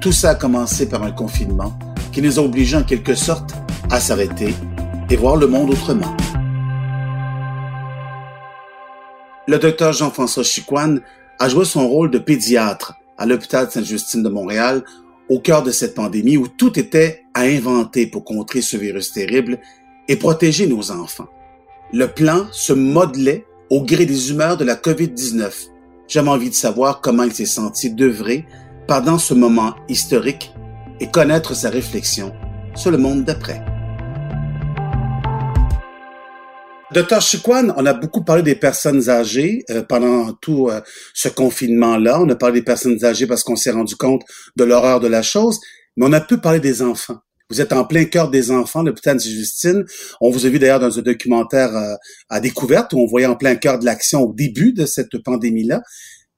Tout ça a commencé par un confinement qui nous a obligés en quelque sorte à s'arrêter et voir le monde autrement. Le docteur Jean-François Chicoine a joué son rôle de pédiatre à l'hôpital Sainte-Justine de Montréal au cœur de cette pandémie où tout était à inventer pour contrer ce virus terrible et protéger nos enfants. Le plan se modelait au gré des humeurs de la COVID-19. J'avais envie de savoir comment il s'est senti d'œuvrer pendant ce moment historique et connaître sa réflexion sur le monde d'après. Docteur Chiquan, on a beaucoup parlé des personnes âgées euh, pendant tout euh, ce confinement-là. On a parlé des personnes âgées parce qu'on s'est rendu compte de l'horreur de la chose, mais on a pu parler des enfants. Vous êtes en plein cœur des enfants, l'hôpital de Justine. On vous a vu d'ailleurs dans un documentaire euh, à découverte où on voyait en plein cœur de l'action au début de cette pandémie-là.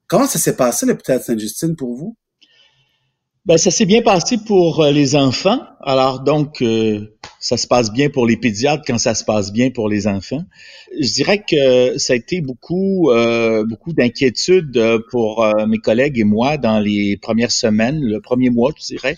Comment ça s'est passé, l'hôpital Sainte-Justine, pour vous? Ben, ça s'est bien passé pour euh, les enfants. Alors donc, euh, ça se passe bien pour les pédiatres quand ça se passe bien pour les enfants. Je dirais que ça a été beaucoup, euh, beaucoup d'inquiétude pour mes collègues et moi dans les premières semaines, le premier mois, je dirais,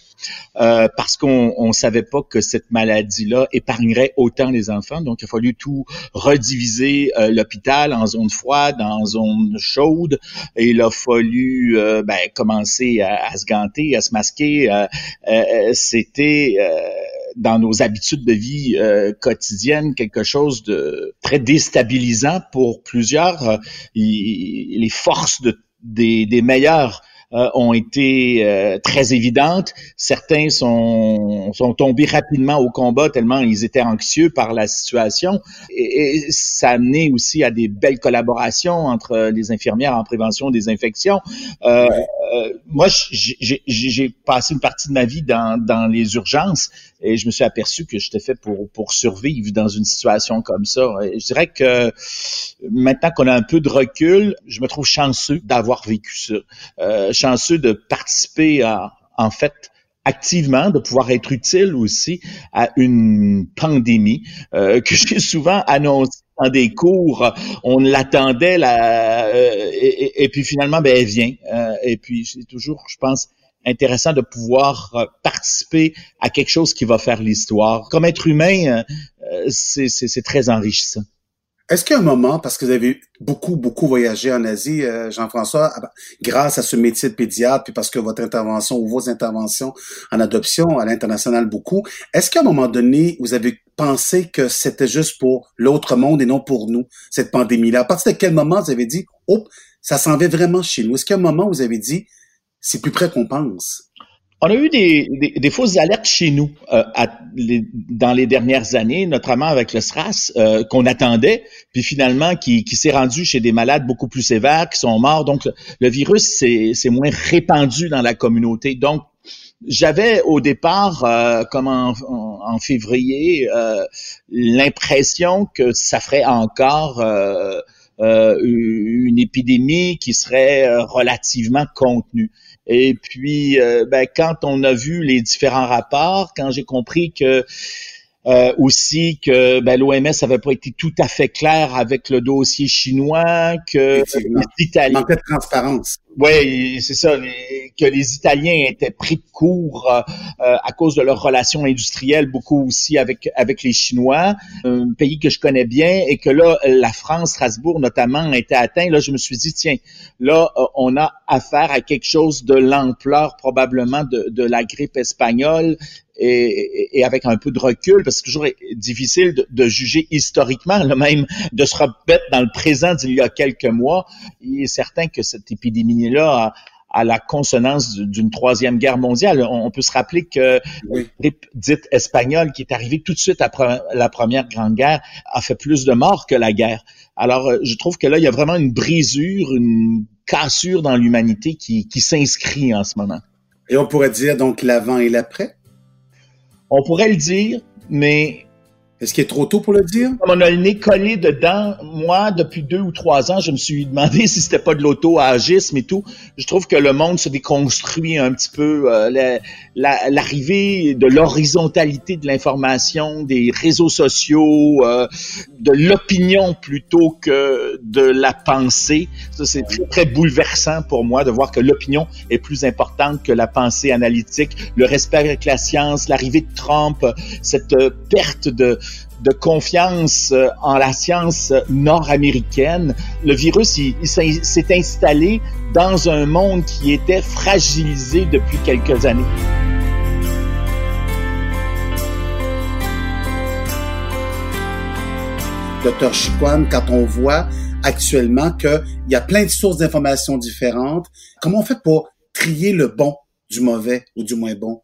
parce qu'on on savait pas que cette maladie-là épargnerait autant les enfants. Donc, il a fallu tout rediviser l'hôpital en zone froide, en zone chaude, et il a fallu ben, commencer à, à se ganter, à se masquer. Euh, euh, c'était euh, dans nos habitudes de vie quotidiennes quelque chose de très déstabilisant pour plusieurs. les forces de, des, meilleurs euh, ont été euh, très évidentes. Certains sont, sont tombés rapidement au combat tellement ils étaient anxieux par la situation. Et, ça a amené aussi à des belles collaborations entre les infirmières en prévention des infections. Euh, moi, j'ai passé une partie de ma vie dans, dans les urgences et je me suis aperçu que j'étais fait pour, pour survivre dans une situation comme ça. Je dirais que maintenant qu'on a un peu de recul, je me trouve chanceux d'avoir vécu ça. Euh, chanceux de participer à, en fait, activement, de pouvoir être utile aussi à une pandémie euh, que j'ai souvent annoncée dans des cours, on l'attendait là, euh, et, et, puis finalement, ben elle vient. Euh, et puis c'est toujours, je pense, intéressant de pouvoir euh, participer à quelque chose qui va faire l'histoire. Comme être humain, euh, c'est très enrichissant. Est-ce qu'il y a un moment, parce que vous avez beaucoup, beaucoup voyagé en Asie, euh, Jean-François, ah ben, grâce à ce métier de pédiatre, puis parce que votre intervention ou vos interventions en adoption à l'international beaucoup, est-ce qu'à un moment donné, vous avez pensé que c'était juste pour l'autre monde et non pour nous, cette pandémie-là? À partir de quel moment vous avez dit, oh, ça s'en va vraiment chez nous? Est-ce a un moment vous avez dit, c'est plus près qu'on pense? On a eu des, fausses alertes chez nous euh, dans les dernières années, notamment avec le SRAS, euh, qu'on attendait, puis finalement qui, s'est rendu chez des malades beaucoup plus sévères, qui sont morts. Donc, le, virus s'est moins répandu dans la communauté. Donc, j'avais au départ, euh, comme en, en février, l'impression que ça ferait encore une épidémie qui serait relativement contenue. Et puis, euh, ben, quand on a vu les différents rapports, quand j'ai compris que euh, aussi que ben, l'OMS n'avait pas été tout à fait clair avec le dossier chinois, que les Italiens... de transparence. Oui, c'est ça, que les Italiens étaient pris de court euh, à cause de leurs relations industrielles, beaucoup aussi avec avec les Chinois, un pays que je connais bien, et que là, la France, Strasbourg notamment, était atteint. Là, je me suis dit, tiens, là, euh, on a affaire à quelque chose de l'ampleur probablement de, de la grippe espagnole et, et, avec un peu de recul, parce que c'est toujours difficile de, de, juger historiquement, le même de se remettre dans le présent d'il y a quelques mois. Il est certain que cette épidémie-là à la consonance d'une troisième guerre mondiale. On, peut se rappeler que oui. dite espagnole, qui est arrivée tout de suite après la première grande guerre, a fait plus de morts que la guerre. Alors, euh, je trouve que là, il y a vraiment une brisure, une cassure dans l'humanité qui, qui s'inscrit en ce moment. Et on pourrait dire donc l'avant et l'après? On pourrait le dire, mais est-ce qu'il est trop tôt pour le dire? On a le nez collé dedans, moi, depuis deux ou trois ans, je me suis demandé si c'était pas de l'auto-agisme et tout. Je trouve que le monde se déconstruit un petit peu. Euh, l'arrivée de l'horizontalité de l'information, des réseaux sociaux, euh, de l'opinion plutôt que de la pensée. Ça, c'est très, très bouleversant pour moi de voir que l'opinion est plus importante que la pensée analytique. Le respect avec la science, l'arrivée de Trump, cette euh, perte de de confiance euh, en la science nord-américaine. Le virus, il, s'est installé dans un monde qui était fragilisé depuis quelques années. Docteur Chiquan, quand on voit actuellement qu'il y a plein de sources d'informations différentes, comment on fait pour trier le bon du mauvais ou du moins bon?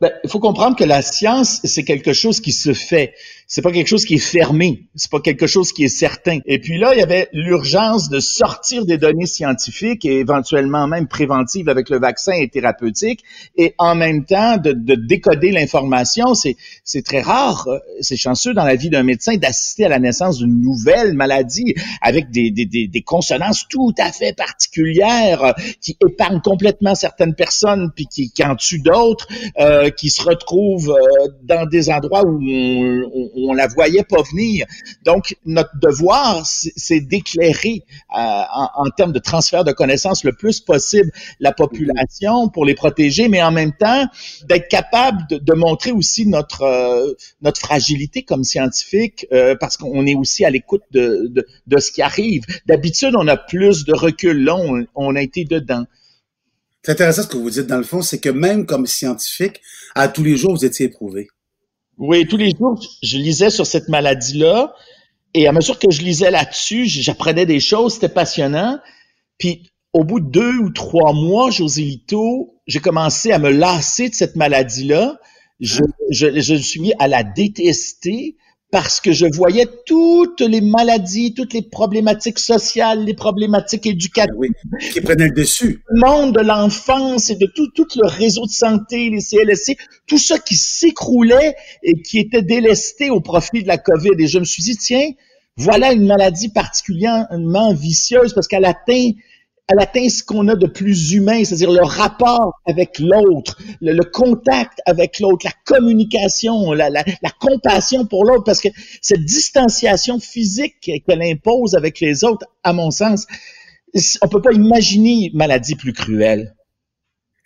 Ben, il faut comprendre que la science, c'est quelque chose qui se fait. C'est pas quelque chose qui est fermé. C'est pas quelque chose qui est certain. Et puis là, il y avait l'urgence de sortir des données scientifiques et éventuellement même préventives avec le vaccin et thérapeutique et en même temps de, de décoder l'information. C'est, c'est très rare. Euh, c'est chanceux dans la vie d'un médecin d'assister à la naissance d'une nouvelle maladie avec des, des, des, des consonances tout à fait particulières euh, qui épargnent complètement certaines personnes puis qui, qui en tuent d'autres. Euh, qui se retrouvent euh, dans des endroits où on, on, la voyait pas venir. Donc, notre devoir, c'est d'éclairer euh, en, termes de transfert de connaissances le plus possible la population pour les protéger, mais en même temps d'être capable de, montrer aussi notre notre fragilité comme scientifique, parce qu'on est aussi à l'écoute de, de, de, ce qui arrive. D'habitude, on a plus de recul. Là, on, on a été dedans. C'est intéressant ce que vous dites dans le fond, c'est que même comme scientifique, à tous les jours, vous étiez éprouvé. Oui, tous les jours, je lisais sur cette maladie-là. Et à mesure que je lisais là-dessus, j'apprenais des choses, c'était passionnant. Puis au bout de deux ou trois mois, José Lito, j'ai commencé à me lasser de cette maladie-là. Je, je, je me suis mis à la détester parce que je voyais toutes les maladies, toutes les problématiques sociales, les problématiques éducatives. Ah oui, qui prenaient le dessus. Le monde de l'enfance et de tout, tout le réseau de santé, les CLSC, tout ça qui s'écroulait et qui était délesté au profit de la COVID. Et je me suis dit, tiens, voilà une maladie particulièrement vicieuse parce qu'elle atteint elle atteint ce qu'on a de plus humain, c'est-à-dire le rapport avec l'autre, le, contact avec l'autre, la communication, la, compassion pour l'autre, parce que cette distanciation physique qu'elle impose avec les autres, à mon sens, on peut pas imaginer une maladie plus cruelle.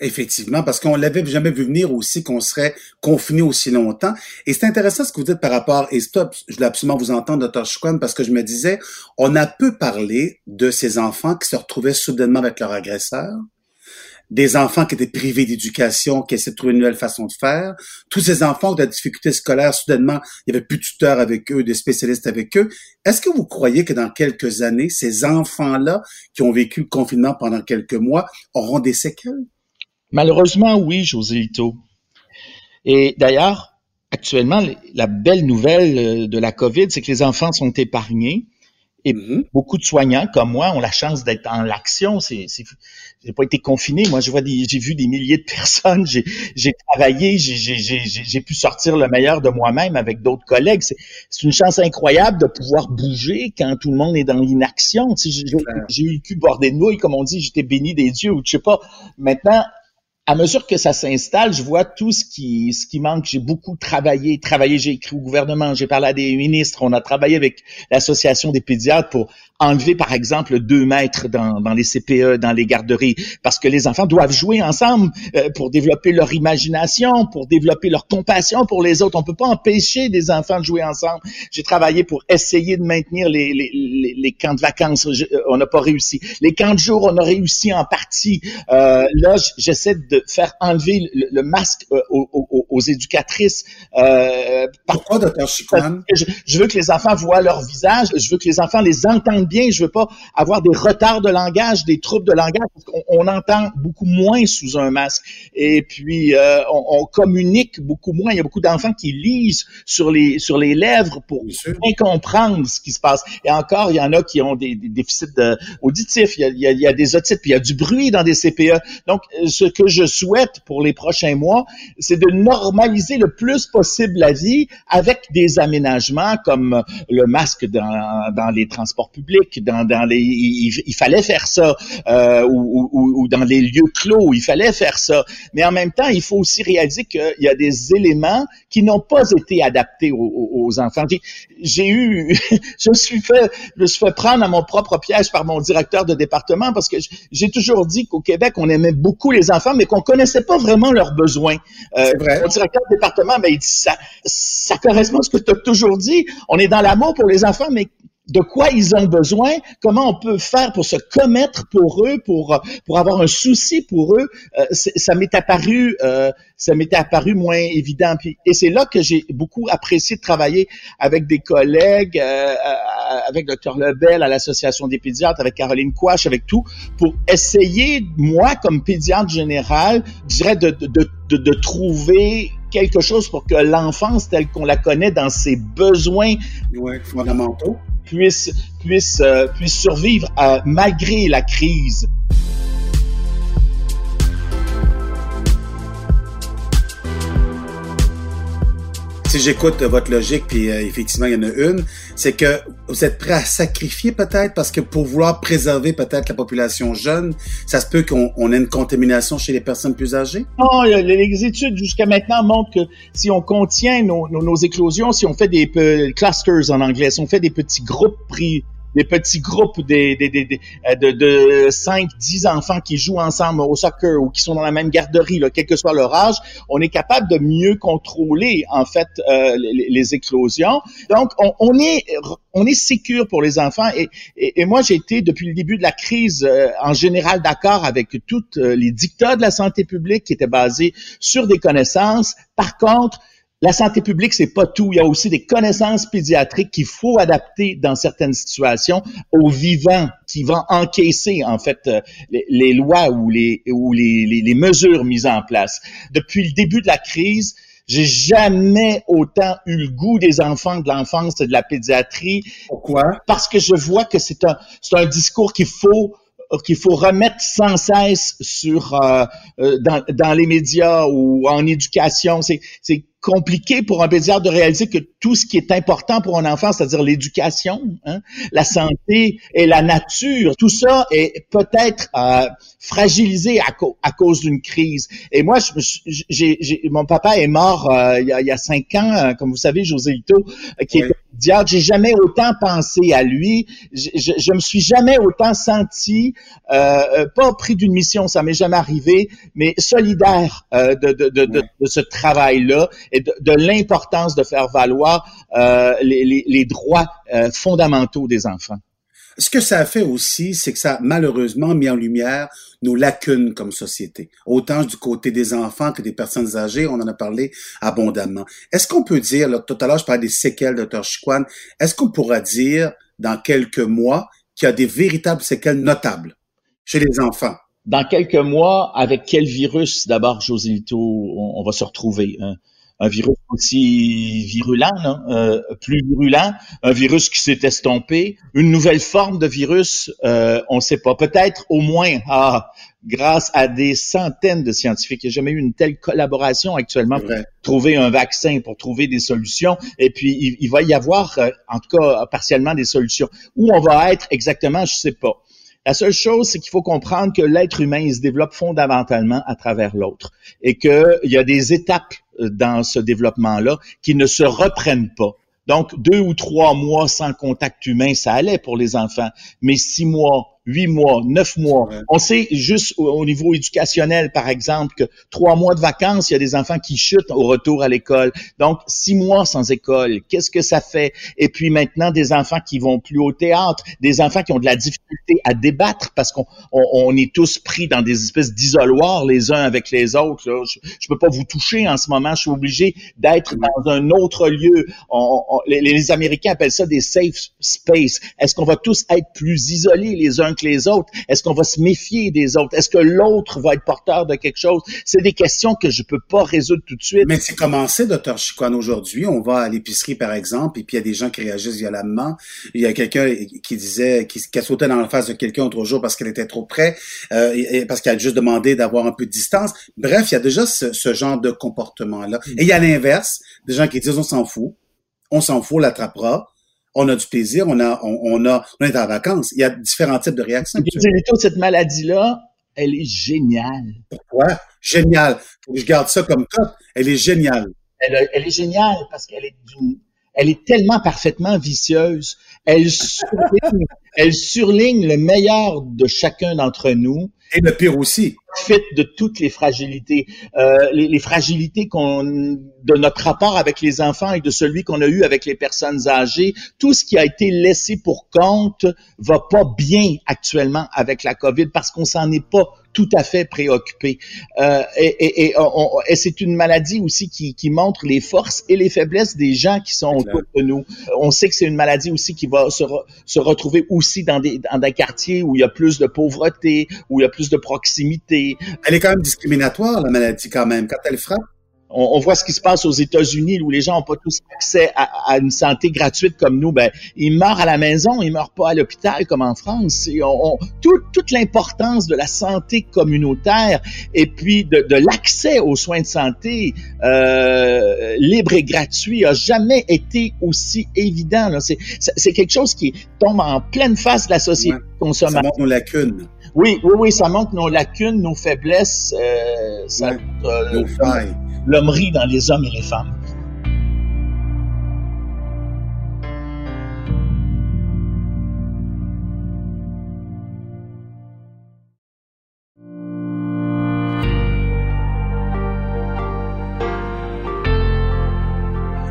Effectivement, parce qu'on l'avait jamais vu venir aussi qu'on serait confiné aussi longtemps. Et c'est intéressant ce que vous dites par rapport, et stop, je voulais absolument vous entendre, Dr. Chouan, parce que je me disais, on a peu parlé de ces enfants qui se retrouvaient soudainement avec leur agresseur, des enfants qui étaient privés d'éducation, qui essaient de trouver une nouvelle façon de faire, tous ces enfants qui ont des difficultés scolaires, soudainement, il y avait plus de tuteurs avec eux, des spécialistes avec eux. Est-ce que vous croyez que dans quelques années, ces enfants-là qui ont vécu le confinement pendant quelques mois auront des séquelles? Malheureusement, oui, Joséito. Et d'ailleurs, actuellement, la belle nouvelle euh, de la COVID, c'est que les enfants sont épargnés. Et mm-hmm. beaucoup de soignants comme moi ont la chance d'être en l'action. C'est, j'ai pas été confiné. Moi, je vois des, j'ai vu des milliers de personnes. J'ai, j'ai travaillé. J'ai, pu sortir le meilleur de moi-même avec d'autres collègues. C'est, une chance incroyable de pouvoir bouger quand tout le monde est dans l'inaction. j'ai, j'ai eu le cul bordé de nouilles, comme on dit. J'étais béni des dieux ou je sais pas. Maintenant, à mesure que ça s'installe, je vois tout ce qui, manque. J'ai beaucoup travaillé, travaillé, j'ai écrit au gouvernement, j'ai parlé à des ministres, on a travaillé avec l'association des pédiatres pour enlever, par exemple, deux mètres dans, dans les CPE, dans les garderies, parce que les enfants doivent jouer ensemble euh, pour développer leur imagination, pour développer leur compassion pour les autres. On peut pas empêcher des enfants de jouer ensemble. J'ai travaillé pour essayer de maintenir les, les, les, camps de vacances. on n'a pas réussi. Les camps de jour, on a réussi en partie. Euh, là, j'essaie de faire enlever le, masque euh, aux, aux, éducatrices. Euh, Pourquoi, docteur? Je, je veux que les enfants voient leur visage. Je veux que les enfants les entendent bien, je veux pas avoir des retards de langage, des troubles de langage, parce qu'on on entend beaucoup moins sous un masque. Et puis, euh, on, communique beaucoup moins. Il y a beaucoup d'enfants qui lisent sur les, sur les lèvres pour bien comprendre ce qui se passe. Et encore, il y en a qui ont des, déficits auditifs, il y, a, il y a des otites, puis il y a du bruit dans des CPE. Donc, ce que je souhaite pour les prochains mois, c'est de normaliser le plus possible la vie avec des aménagements comme le masque dans, dans les transports publics, dans, dans les, il, fallait faire ça, euh, ou, ou, ou, dans les lieux clos, il fallait faire ça. Mais en même temps, il faut aussi réaliser qu'il y a des éléments qui n'ont pas été adaptés aux, aux enfants. J'ai eu, je me suis fait, je me suis fait prendre à mon propre piège par mon directeur de département parce que j'ai toujours dit qu'au Québec, on aimait beaucoup les enfants, mais qu'on connaissait pas vraiment leurs besoins. Euh, vrai. Mon directeur de département, ben, il dit ça, ça correspond à ce que tu as toujours dit. On est dans l'amour pour les enfants, mais de quoi ils ont besoin, comment on peut faire pour se commettre pour eux, pour pour avoir un souci pour eux, euh, ça m'est apparu euh, ça m'était apparu moins évident. Et c'est là que j'ai beaucoup apprécié de travailler avec des collègues, euh, avec Dr Lebel à l'association des pédiatres, avec Caroline Quash, avec tout, pour essayer moi comme pédiatre général, je dirais de, de, de, de trouver quelque chose pour que l'enfance telle qu'on la connaît dans ses besoins ouais, fondamentaux puisse, puisse, euh, survivre euh, malgré la crise. Si j'écoute votre logique, puis euh, effectivement, il y en a une, c'est que vous êtes prêt à sacrifier peut-être parce que pour vouloir préserver peut-être la population jeune, ça se peut qu'on ait une contamination chez les personnes plus âgées? Non, les études jusqu'à maintenant montrent que si on contient nos, nos, éclosions, si on fait des clusters en anglais, si on fait des petits groupes pris des petits groupes des, des, des, euh, de, de 5, 10 enfants qui jouent ensemble au soccer ou qui sont dans la même garderie, là, quel que soit leur âge, on est capable de mieux contrôler en fait euh, les, les, éclosions. Donc, on, on est on est sécure pour les enfants et, et, moi j'ai été depuis le début de la crise euh, en général d'accord avec toutes les dictats de la santé publique qui étaient basés sur des connaissances. Par contre, la santé publique, c'est pas tout. Il y a aussi des connaissances pédiatriques qu'il faut adapter dans certaines situations aux vivants qui vont encaisser, en fait, euh, les, lois ou, les, ou les, les, mesures mises en place. Depuis le début de la crise, j'ai jamais autant eu le goût des enfants de l'enfance et de la pédiatrie. Pourquoi? Parce que je vois que c'est un, c'est un discours qu'il faut qu'il faut remettre sans cesse sur euh, euh, dans, dans les médias ou en éducation. C'est, compliqué pour un pédiatre de réaliser que tout ce qui est important pour un enfant, c'est-à-dire l'éducation, hein, la santé et la nature, tout ça est peut-être euh, fragilisé à, à cause d'une crise. Et moi, j'ai, mon papa est mort euh, il, y a, il, y a, cinq ans, euh, comme vous savez, José Ito, qui est J'ai jamais autant pensé à lui. Je, je, je me suis jamais autant senti, euh, pas pris d'une mission, ça m'est jamais arrivé, mais solidaire de, de, de, de, de ce travail-là et de, de l'importance de faire valoir euh, les, les, les, droits euh, fondamentaux des enfants. Ce que ça a fait aussi, c'est que ça a malheureusement mis en lumière nos lacunes comme société, autant du côté des enfants que des personnes âgées, on en a parlé abondamment. Est-ce qu'on peut dire, là, tout à l'heure je parlais des séquelles, Dr. Chiquan, est-ce qu'on pourra dire dans quelques mois qu'il y a des véritables séquelles notables chez les enfants? Dans quelques mois, avec quel virus, d'abord, Joselito, on, on va se retrouver? Hein? Un virus aussi virulent, euh, plus virulent, un virus qui s'est estompé, une nouvelle forme de virus, euh, on ne sait pas. Peut-être au moins, ah, grâce à des centaines de scientifiques, il n'y a jamais eu une telle collaboration actuellement pour trouver un vaccin, pour trouver des solutions. Et puis, il, il va y avoir, euh, en tout cas, partiellement des solutions. Où on va être exactement, je ne sais pas. La seule chose, c'est qu'il faut comprendre que l'être humain, il se développe fondamentalement à travers l'autre et qu'il y a des étapes euh, dans ce développement-là qui ne se reprennent pas. Donc, deux ou trois mois sans contact humain, ça allait pour les enfants, mais six mois, huit mois, neuf mois. On sait juste au, niveau éducationnel, par exemple, que trois mois de vacances, il y a des enfants qui chutent au retour à l'école. Donc, six mois sans école, qu'est-ce que ça fait? Et puis maintenant, des enfants qui vont plus au théâtre, des enfants qui ont de la difficulté à débattre parce qu'on on, est tous pris dans des espèces d'isoloirs les uns avec les autres. Je, je peux pas vous toucher en ce moment, je suis obligé d'être dans un autre lieu. les, les Américains appellent ça des safe space. Est-ce qu'on va tous être plus isolés les uns que les autres? Est-ce qu'on va se méfier des autres? Est-ce que l'autre va être porteur de quelque chose? C'est des questions que je peux pas résoudre tout de suite. Mais c'est commencé, docteur Chiquan, aujourd'hui? On va à l'épicerie, par exemple, et puis il y a des gens qui réagissent violemment. Il y a quelqu'un qui disait, qui, qui a sauté dans la face de quelqu'un autre jour parce qu'elle était trop près, euh, et, parce qu'elle a juste demandé d'avoir un peu de distance. Bref, il y a déjà ce, ce genre de comportement-là. Et il y a l'inverse, des gens qui disent on s'en fout, on s'en fout, on l'attrapera on a du plaisir, on a, on, a, on est en vacances. Il y a différents types de réactions. cette maladie-là, elle est géniale. Pourquoi? Géniale. Je garde ça comme top. Elle est géniale. Elle, elle est géniale parce qu'elle est d'une, elle est tellement parfaitement vicieuse. Elle surligne, elle surligne le meilleur de chacun d'entre nous. Et le pire aussi. Fait de toutes les fragilités, euh, les, les, fragilités qu'on de notre rapport avec les enfants et de celui qu'on a eu avec les personnes âgées, tout ce qui a été laissé pour compte va pas bien actuellement avec la COVID parce qu'on s'en est pas tout à fait préoccupé. Euh, et, et, et c'est une maladie aussi qui, qui, montre les forces et les faiblesses des gens qui sont autour de nous. On sait que c'est une maladie aussi qui va se, se retrouver aussi dans des, dans des quartiers où il y a plus de pauvreté, où il y a plus de proximité. Elle est quand même discriminatoire, la maladie, quand même, quand elle frappe on, voit ce qui se passe aux États-Unis où les gens n'ont pas tous accès à, une santé gratuite comme nous. Ben, ils meurent à la maison, ils meurent pas à l'hôpital comme en France. on, toute l'importance de la santé communautaire et puis de, l'accès aux soins de santé euh, libre et gratuit a jamais été aussi évident. C'est quelque chose qui tombe en pleine face de la société ouais, Ça montre nos lacunes. Oui, oui, oui, ça montre nos lacunes, nos faiblesses, euh, ça, euh, nos failles l'hommerie dans les hommes et les femmes.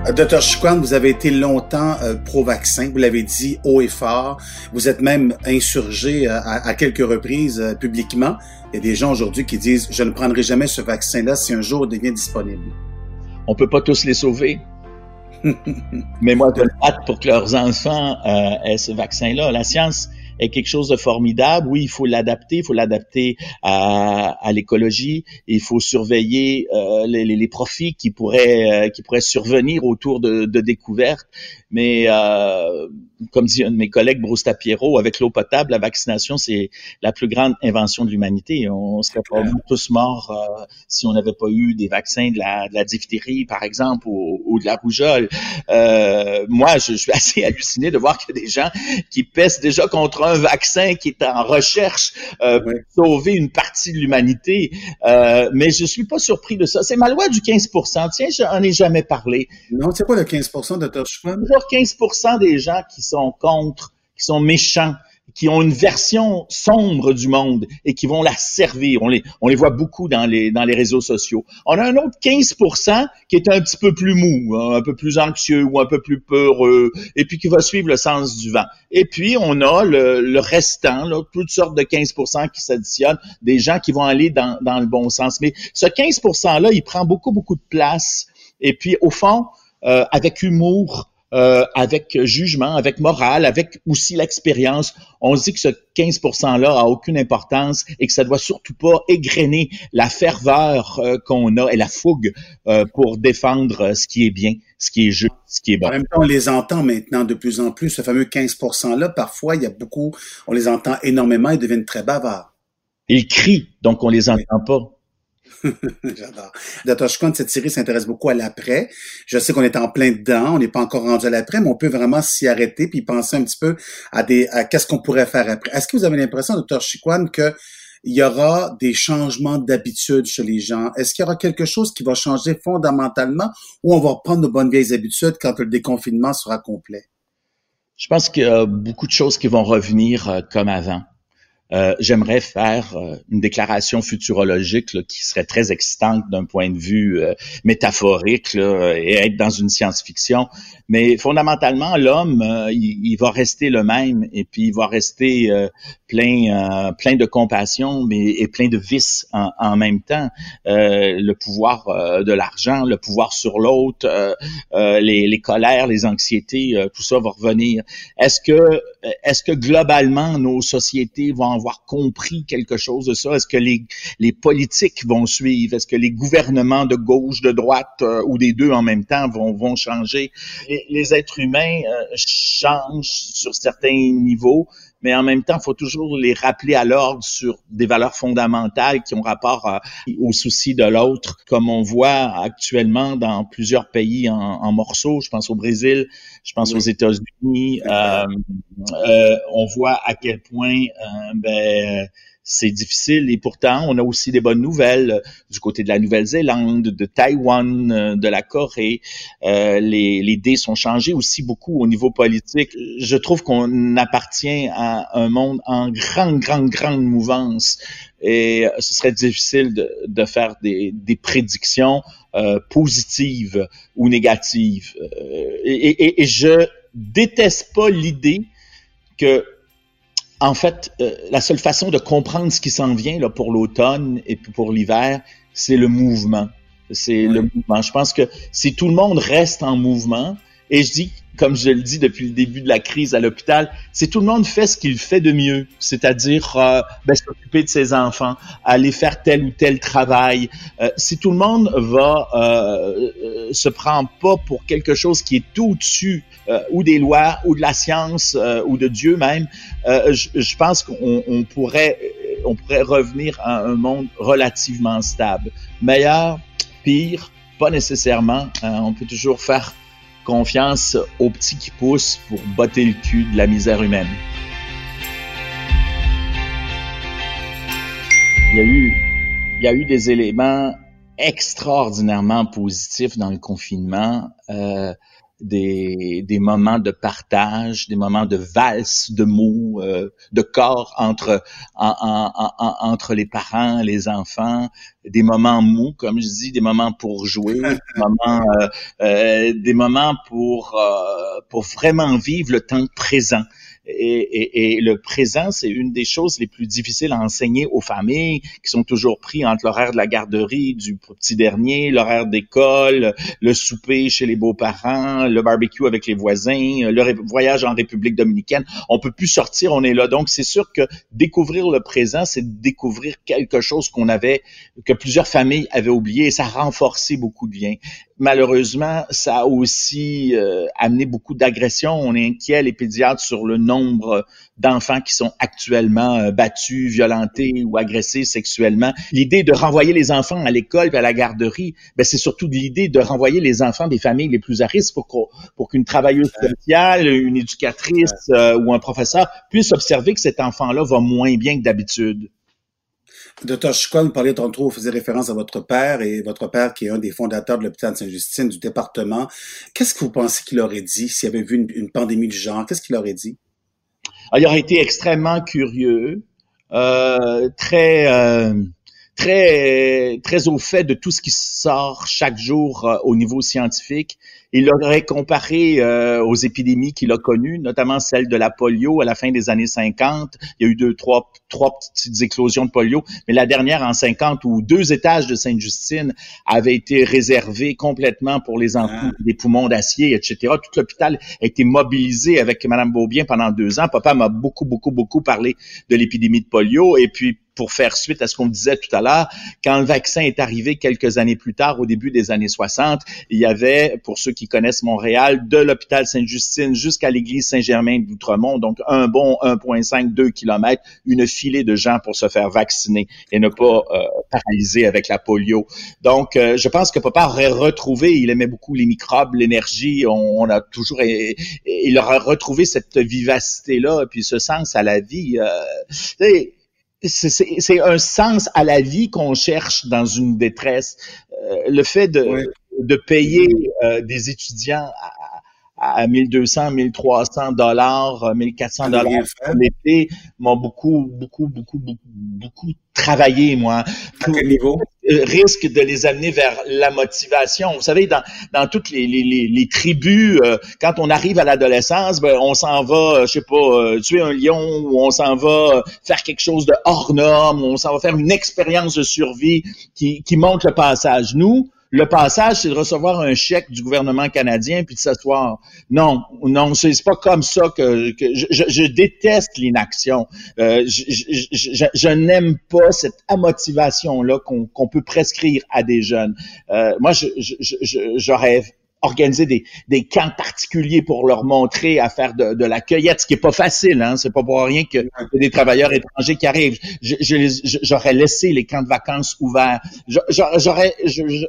Euh, Docteur Chikwan, vous avez été longtemps euh, pro-vaccin, vous l'avez dit haut et fort. Vous êtes même insurgé euh, à, quelques reprises publiquement. Il y a des gens aujourd'hui qui disent je ne prendrai jamais ce vaccin-là si un jour il devient disponible. On peut pas tous les sauver. Mais moi, je hâte pour que leurs enfants aient ce vaccin-là. La science est quelque chose de formidable. Oui, il faut l'adapter, il faut l'adapter à, à l'écologie. Il faut surveiller euh, les, les, profits qui pourraient euh, qui pourraient survenir autour de, de découvertes. Mais euh, comme dit un de mes collègues, Bruce Tapiero, avec l'eau potable, la vaccination, c'est la plus grande invention de l'humanité. On serait probablement tous morts euh, si on n'avait pas eu des vaccins de la, de la diphtérie, par exemple, ou, ou de la rougeole. Euh, moi, je, je, suis assez halluciné de voir qu'il y a des gens qui pèsent déjà contre un vaccin qui est en recherche euh, pour sauver une partie de l'humanité. Euh, mais je suis pas surpris de ça. C'est ma loi du 15 Tiens, j'en ai jamais parlé. Non, c'est pas le 15 Dr. Schwann? 15 des gens qui sont contre, qui sont méchants, qui ont une version sombre du monde et qui vont la servir. On les, on les voit beaucoup dans les, dans les réseaux sociaux. On a un autre 15 qui est un petit peu plus mou, hein, un peu plus anxieux ou un peu plus peureux, et puis qui va suivre le sens du vent. Et puis, on a le, le restant, là, toutes sortes de 15 qui s'additionnent, des gens qui vont aller dans, dans le bon sens. Mais ce 15 %-là, il prend beaucoup, beaucoup de place. Et puis, au fond, euh, avec humour, euh, avec jugement, avec morale, avec aussi l'expérience. On se dit que ce 15 %-là a aucune importance et que ça doit surtout pas égrener la ferveur euh, qu'on a et la fougue euh, pour défendre ce qui est bien, ce qui est juste, ce qui est bon. En même temps, on les entend maintenant de plus en plus. Ce fameux 15 %-là, parfois, il y a beaucoup, on les entend énormément, ils deviennent très bavards. Ils crient, donc on les entend pas. J'adore. Dr. Cette série s'intéresse beaucoup à l'après. Je sais qu'on est en plein dedans, on n'est pas encore rendu à l'après, mais on peut vraiment s'y arrêter puis penser un petit peu à des, à qu'est-ce qu'on pourrait faire après. Est-ce que vous avez l'impression, Dr. Chiquan, que il y aura des changements d'habitude chez les gens? Est-ce qu'il y aura quelque chose qui va changer fondamentalement ou on va reprendre nos bonnes vieilles habitudes quand le déconfinement sera complet? Je pense qu'il y a beaucoup de choses qui vont revenir euh, comme avant. Euh, j'aimerais faire euh, une déclaration futurologique qui serait très excitante d'un point de vue euh, métaphorique et être dans une science-fiction. Mais fondamentalement, l'homme, il, va rester le même et puis il va rester plein, plein de compassion, mais et plein de vices en, en même temps. le pouvoir de l'argent, le pouvoir sur l'autre, les, les colères, les anxiétés, tout ça va revenir. Est-ce que, est-ce que globalement nos sociétés vont avoir compris quelque chose de ça? Est-ce que les, les politiques vont suivre? Est-ce que les gouvernements de gauche, de droite euh, ou des deux en même temps vont, vont changer? Les, les êtres humains euh, changent sur certains niveaux, mais en même temps, il faut toujours les rappeler à l'ordre sur des valeurs fondamentales qui ont rapport aux soucis de l'autre, comme on voit actuellement dans plusieurs pays en, en morceaux. Je pense au Brésil, je pense aux États-Unis. Euh, euh, on voit à quel point euh, ben, c'est difficile et pourtant on a aussi des bonnes nouvelles euh, du côté de la Nouvelle-Zélande, de Taïwan, euh, de la Corée. Euh, les, les dés sont changés aussi beaucoup au niveau politique. Je trouve qu'on appartient à un monde en grande, grande, grande mouvance et ce serait difficile de, de faire des, des prédictions positives ou négatives. et je déteste pas l'idée que en fait, euh, la seule façon de comprendre ce qui s'en vient là, pour l'automne et pour l'hiver, c'est le mouvement. C'est le mouvement. Je pense que si tout le monde reste en mouvement, et je dis, comme je le dis depuis le début de la crise à l'hôpital, si tout le monde fait ce qu'il fait de mieux, c'est-à-dire euh, ben, s'occuper de ses enfants, aller faire tel ou tel travail, euh, si tout le monde va euh, euh, se prend pas pour quelque chose qui est au-dessus ou des lois ou de la science ou de Dieu même, je, pense qu'on on pourrait on pourrait revenir à un monde relativement stable, meilleur, pire, pas nécessairement. on peut toujours faire confiance aux petits qui poussent pour botter le cul de la misère humaine. Il y a eu, il y a eu des éléments extraordinairement positifs dans le confinement. Euh, des, des moments de partage, des moments de valse de mots, euh, de corps entre en, en, entre les parents, les enfants, des moments mous, comme je dis, des moments pour jouer, des moments, euh, euh, des moments pour euh, pour vraiment vivre le temps présent. Et, et, et, le présent, c'est une des choses les plus difficiles à enseigner aux familles qui sont toujours pris entre l'horaire de la garderie du petit dernier, l'horaire d'école, le souper chez les beaux-parents, le barbecue avec les voisins, le voyage en République dominicaine. On peut plus sortir, on est là. Donc, c'est sûr que découvrir le présent, c'est découvrir quelque chose qu'on avait, que plusieurs familles avaient oublié et ça a renforcé beaucoup de liens malheureusement, ça a aussi euh, amené beaucoup d'agressions. On est inquiet, les pédiatres, sur le nombre d'enfants qui sont actuellement euh, battus, violentés ou agressés sexuellement. L'idée de renvoyer les enfants à l'école et à la garderie, ben, c'est surtout l'idée de renvoyer les enfants des familles les plus à risque pour, pour qu'une travailleuse sociale, une éducatrice euh, ou un professeur puisse observer que cet enfant-là va moins bien que d'habitude. Docteur Chico, vous parliez tantôt, vous faisiez référence à votre père et votre père qui est un des fondateurs de l'hôpital de Sainte-Justine du département. Qu'est-ce que vous pensez qu'il aurait dit s'il avait vu une, pandémie du genre? Qu'est-ce qu'il aurait dit? Ah, il aurait été extrêmement curieux, euh, très, euh, très au fait de tout ce qui sort chaque jour euh, au niveau scientifique. Il l'aurait comparé euh, aux épidémies qu'il a connues, notamment celle de la polio à la fin des années 50. Il y a eu deux, trois, trois petites éclosions de polio, mais la dernière en 50 où deux étages de Sainte-Justine avaient été réservés complètement pour les enfants, ah. des poumons d'acier, etc. Tout l'hôpital a été mobilisé avec Mme Beaubien pendant deux ans. Papa m'a beaucoup, beaucoup, beaucoup parlé de l'épidémie de polio et puis pour faire suite à ce qu'on disait tout à l'heure, quand le vaccin est arrivé quelques années plus tard, au début des années 60, il y avait, pour ceux qui connaissent Montréal, de l'hôpital Sainte-Justine jusqu'à l'église Saint-Germain d'Outremont, donc un bon 1,5, 2 kilomètres, une filée de gens pour se faire vacciner et ne pas euh, paralyser avec la polio. Donc, euh, je pense que papa aurait retrouvé, il aimait beaucoup les microbes, l'énergie, on, a toujours, il aurait retrouvé cette vivacité-là, puis ce sens à la vie. Euh, c'est un sens à la vie qu'on cherche dans une détresse. Euh, le fait de, de payer euh, des étudiants à, à 1200, 1300 dollars, 1400 dollars l'été m'ont beaucoup, beaucoup, beaucoup, beaucoup, beaucoup travaillé, moi. À quel niveau? Euh, risque de les amener vers la motivation. Vous savez, dans, dans toutes les, les, les, tribus, euh, quand on arrive à l'adolescence, ben, on s'en va, je sais pas, tuer un lion, ou on s'en va faire quelque chose de hors norme, ou on s'en va faire une expérience de survie qui, qui montre le passage. Nous, le passage, c'est de recevoir un chèque du gouvernement canadien puis de s'asseoir. Non, non, c'est pas comme ça que, je, je, déteste l'inaction. Euh, je, je, je n'aime pas cette amotivation-là qu'on peut prescrire à des jeunes. Euh, moi, j'aurais organiser des, des camps particuliers pour leur montrer à faire de, de la cueillette, ce qui est pas facile. Hein? C'est pas pour rien que des travailleurs étrangers qui arrivent. J'aurais laissé les camps de vacances ouverts. J'aurais,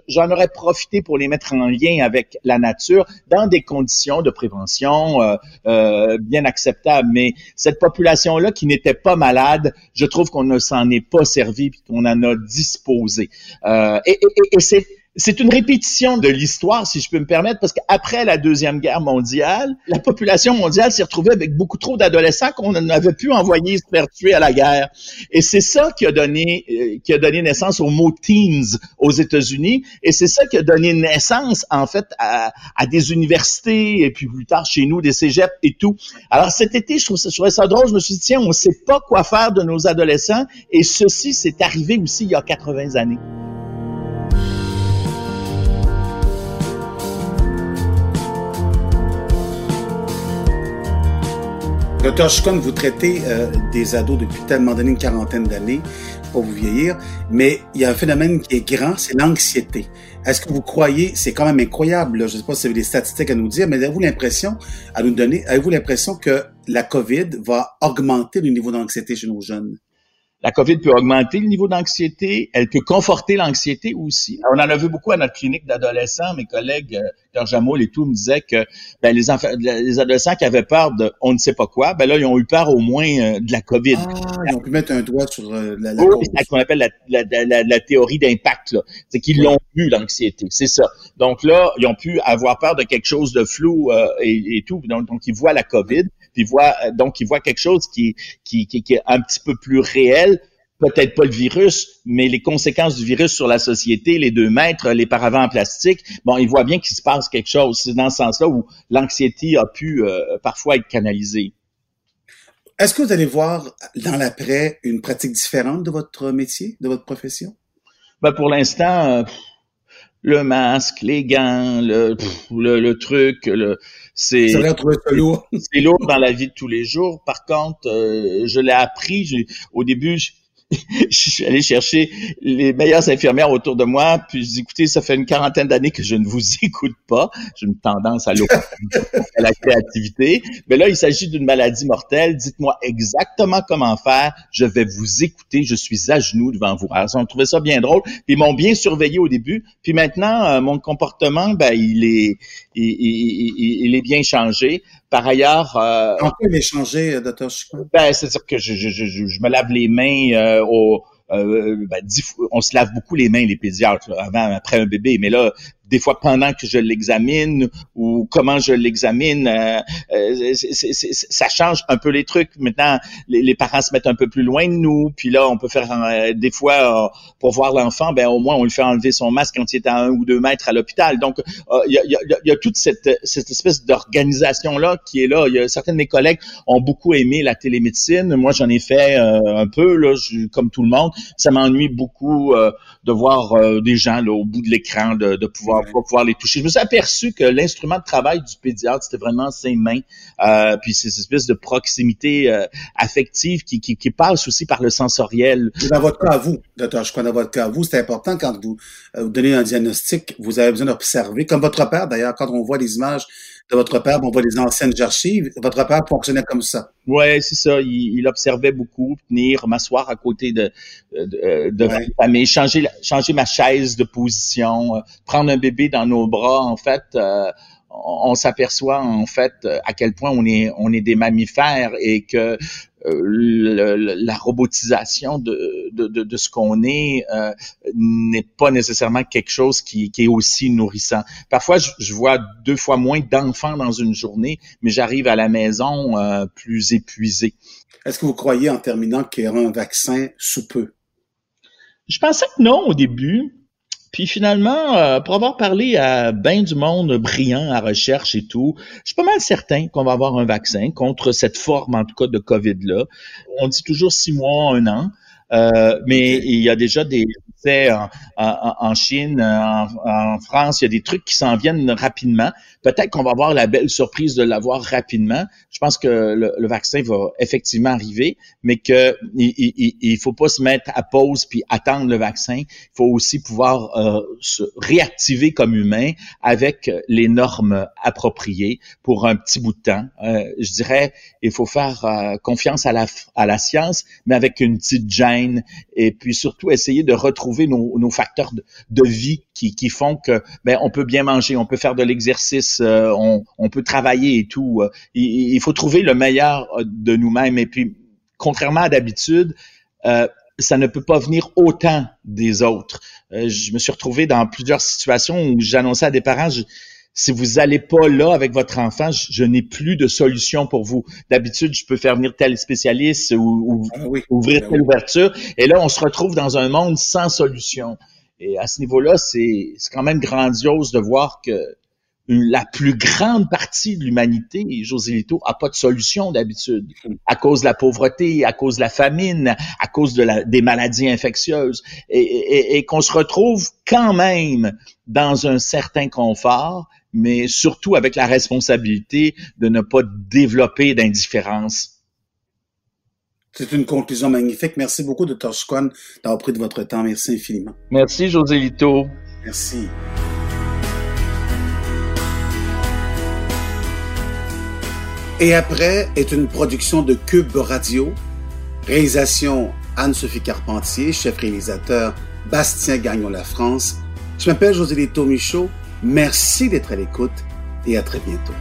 j'en aurais profité pour les mettre en lien avec la nature dans des conditions de prévention euh, euh, bien acceptables. Mais cette population-là qui n'était pas malade, je trouve qu'on ne s'en est pas servi puis qu'on en a disposé. Euh, et, et, et c'est c'est une répétition de l'histoire, si je peux me permettre, parce qu'après la Deuxième Guerre mondiale, la population mondiale s'est retrouvée avec beaucoup trop d'adolescents qu'on n'avait pu envoyer se faire tuer à la guerre. Et c'est ça qui a donné, euh, qui a donné naissance au mot teens aux États-Unis. Et c'est ça qui a donné naissance, en fait, à, des universités et puis plus tard chez nous, des cégeps et tout. Alors cet été, je, trouve trouvais ça drôle. Je me suis dit, tiens, on ne sait pas quoi faire de nos adolescents. Et ceci, c'est arrivé aussi il y a 80 années. Docteur Chicon, vous traitez euh, des ados depuis tellement d'années, une quarantaine d'années, pour vous vieillir, mais il y a un phénomène qui est grand, c'est l'anxiété. Est-ce que vous croyez, c'est quand même incroyable, je ne sais pas si vous avez des statistiques à nous dire, mais avez-vous l'impression, à nous donner, avez-vous l'impression que la COVID va augmenter le niveau d'anxiété chez nos jeunes? La COVID peut augmenter le niveau d'anxiété, elle peut conforter l'anxiété aussi. On en a vu beaucoup à notre clinique d'adolescents. Mes collègues, euh, Jamoul et tout, me disaient que ben, les, enfants, les adolescents qui avaient peur de on ne sait pas quoi, ben là, ils ont eu peur au moins euh, de la COVID. Ah, ils ont pu mettre un doigt sur euh, la, la C'est ce qu'on appelle la, la, la théorie d'impact. C'est qu'ils l'ont vu, l'anxiété. C'est ça. Donc là, ils ont pu avoir peur de quelque chose de flou euh, et, et, tout. Donc, donc, ils voient la COVID puis voit donc il voit quelque chose qui, qui, qui, qui est un petit peu plus réel peut-être pas le virus, mais les conséquences du virus sur la société, les deux mètres, les paravents en plastique, bon, il voit bien qu'il se passe quelque chose. C'est dans ce sens-là où l'anxiété a pu euh, parfois être canalisée. Est-ce que vous allez voir dans l'après une pratique différente de votre métier, de votre profession? Ben pour l'instant, euh, le masque, les gants, le, le, le truc, le, c'est lourd. c'est lourd dans la vie de tous les jours. Par contre, euh, je l'ai appris. Au début, je suis allé chercher les meilleures infirmières autour de moi, puis je dis, écoutez, ça fait une quarantaine d'années que je ne vous écoute pas. J'ai une tendance à, à la créativité. Mais là, il s'agit d'une maladie mortelle. Dites-moi exactement comment faire. Je vais vous écouter. Je suis à genoux devant vous. Alors, on trouvait ça bien drôle. Puis ils m'ont bien surveillé au début. Puis maintenant, euh, mon comportement, ben, il est, il, il, il, est bien changé. Par ailleurs... Euh, On peut l'échanger, Dr. Chico? Ben, c'est-à-dire que je, je, je, je, me lave les mains euh, Euh, ben, on se lave beaucoup les mains, les pédiatres, avant, après un bébé. Mais là, des fois pendant que je l'examine ou comment je l'examine, euh, euh ça change un peu les trucs. Maintenant, les, parents se mettent un peu plus loin de nous, puis là, on peut faire euh, des fois euh, pour voir l'enfant, ben au moins on lui fait enlever son masque quand il est à un ou deux mètres à l'hôpital. Donc, il y a, y, a, y, a, toute cette, cette espèce d'organisation là qui est là. Y a certains de mes collègues ont beaucoup aimé la télémédecine. Moi, j'en ai fait un peu là, comme tout le monde. Ça m'ennuie beaucoup de voir des gens là au bout de l'écran, de, de pouvoir pouvoir les toucher. Je me suis aperçu que l'instrument de travail du pédiatre, c'était vraiment ses mains, euh, puis ces espèces de proximité euh, affective qui, qui, qui, passe aussi par le sensoriel. Dans votre cas à vous, docteur, je crois dans votre cas à vous, c'est important quand vous, euh, vous donnez un diagnostic, vous avez besoin d'observer, comme votre père d'ailleurs, quand on voit les images de votre père, on voit les anciennes archives, votre père fonctionnait comme ça. Ouais, c'est ça. Il, il, observait beaucoup, venir m'asseoir à côté de de, de ouais. famille, changer changer ma chaise de position, euh, prendre un bébé dans nos bras. En fait, euh, on, s'aperçoit en fait à quel point on est on est des mammifères et que la robotisation de, de, de, ce qu'on est n'est pas nécessairement quelque chose qui, qui, est aussi nourrissant. Parfois, je, je vois deux fois moins d'enfants dans une journée, mais j'arrive à la maison plus épuisé. Est-ce que vous croyez, en terminant, qu'il y aura un vaccin sous peu? Je pensais que non au début. Puis finalement, euh, pour avoir parlé à bien du monde brillant à recherche et tout, je suis pas mal certain qu'on va avoir un vaccin contre cette forme, en tout cas, de COVID-là. On dit toujours six mois, un an. Euh, mais il y a déjà des en, en, Chine, en, en, France, il y a des trucs qui s'en viennent rapidement. Peut-être qu'on va avoir la belle surprise de l'avoir rapidement. Je pense que le, vaccin va effectivement arriver, mais que il, faut pas se mettre à pause puis attendre le vaccin. Il faut aussi pouvoir euh, se réactiver comme humain avec les normes appropriées pour un petit bout de temps. Euh, je dirais, il faut faire euh, confiance à la science, mais avec une petite gêne et puis surtout essayer de retrouver nos, facteurs de, vie qui, font que ben on peut bien manger, on peut faire de l'exercice, euh, on, peut travailler et tout. Euh, il, faut trouver le meilleur euh, de nous-mêmes. Et puis, contrairement à d'habitude, ça ne peut pas venir autant des autres. je me suis retrouvé dans plusieurs situations où j'annonçais à des parents, si vous allez pas là avec votre enfant, je, n'ai plus de solution pour vous. D'habitude, je peux faire venir tel spécialiste ou, ah ouvrir ben telle ouverture. Et là, on se retrouve dans un monde sans solution. Et à ce niveau-là, c'est quand même grandiose de voir que la plus grande partie de l'humanité, José Lito, a pas de solution d'habitude, à cause de la pauvreté, à cause de la famine, à cause de la, des maladies infectieuses, et, et qu'on se retrouve quand même dans un certain confort, mais surtout avec la responsabilité de ne pas développer d'indifférence. C'est une conclusion magnifique. Merci beaucoup, Dr. Schwan, d'avoir pris de votre temps. Merci infiniment. Merci, José Lito. Merci. Et après est une production de Cube Radio. Réalisation Anne-Sophie Carpentier, chef réalisateur Bastien Gagnon La France. Je m'appelle José Lito Michaud. Merci d'être à l'écoute et à très bientôt.